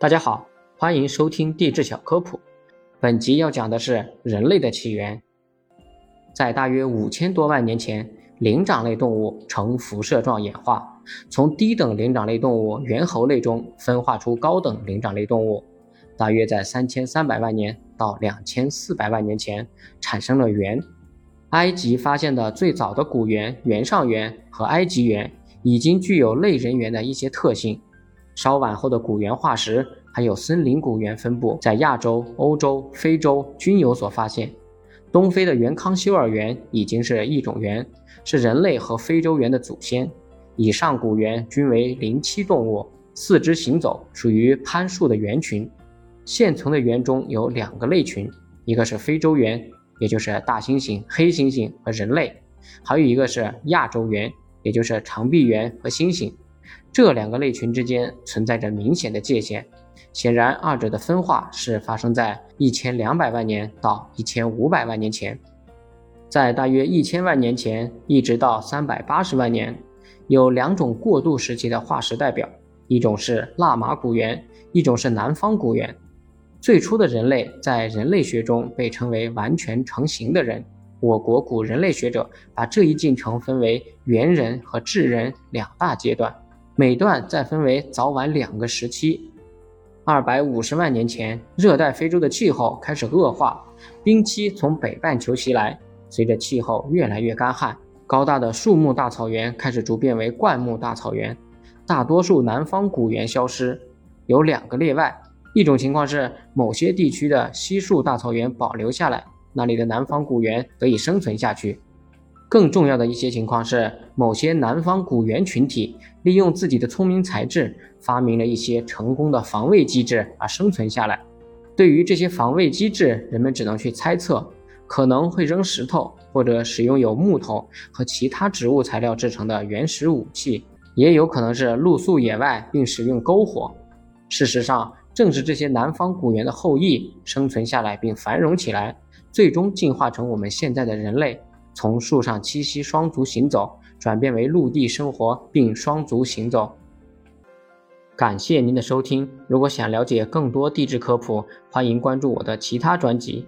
大家好，欢迎收听地质小科普。本集要讲的是人类的起源。在大约五千多万年前，灵长类动物呈辐射状演化，从低等灵长类动物猿猴类中分化出高等灵长类动物。大约在三千三百万年到两千四百万年前，产生了猿。埃及发现的最早的古猿——原上猿和埃及猿，已经具有类人猿的一些特性。稍晚后的古猿化石，还有森林古猿分布在亚洲、欧洲、非洲均有所发现。东非的原康休尔猿已经是一种猿，是人类和非洲猿的祖先。以上古猿均为灵栖动物，四肢行走，属于攀树的猿群。现存的猿中有两个类群，一个是非洲猿，也就是大猩猩、黑猩猩和人类；还有一个是亚洲猿，也就是长臂猿和猩猩。这两个类群之间存在着明显的界限，显然二者的分化是发生在一千两百万年到一千五百万年前。在大约一千万年前一直到三百八十万年，有两种过渡时期的化石代表，一种是腊马古猿，一种是南方古猿。最初的人类在人类学中被称为完全成型的人。我国古人类学者把这一进程分为猿人和智人两大阶段。每段再分为早晚两个时期。二百五十万年前，热带非洲的气候开始恶化，冰期从北半球袭来。随着气候越来越干旱，高大的树木大草原开始逐变为灌木大草原，大多数南方古猿消失。有两个例外，一种情况是某些地区的稀树大草原保留下来，那里的南方古猿得以生存下去。更重要的一些情况是，某些南方古猿群体利用自己的聪明才智，发明了一些成功的防卫机制而生存下来。对于这些防卫机制，人们只能去猜测，可能会扔石头，或者使用有木头和其他植物材料制成的原始武器，也有可能是露宿野外并使用篝火。事实上，正是这些南方古猿的后裔生存下来并繁荣起来，最终进化成我们现在的人类。从树上栖息、双足行走，转变为陆地生活并双足行走。感谢您的收听，如果想了解更多地质科普，欢迎关注我的其他专辑。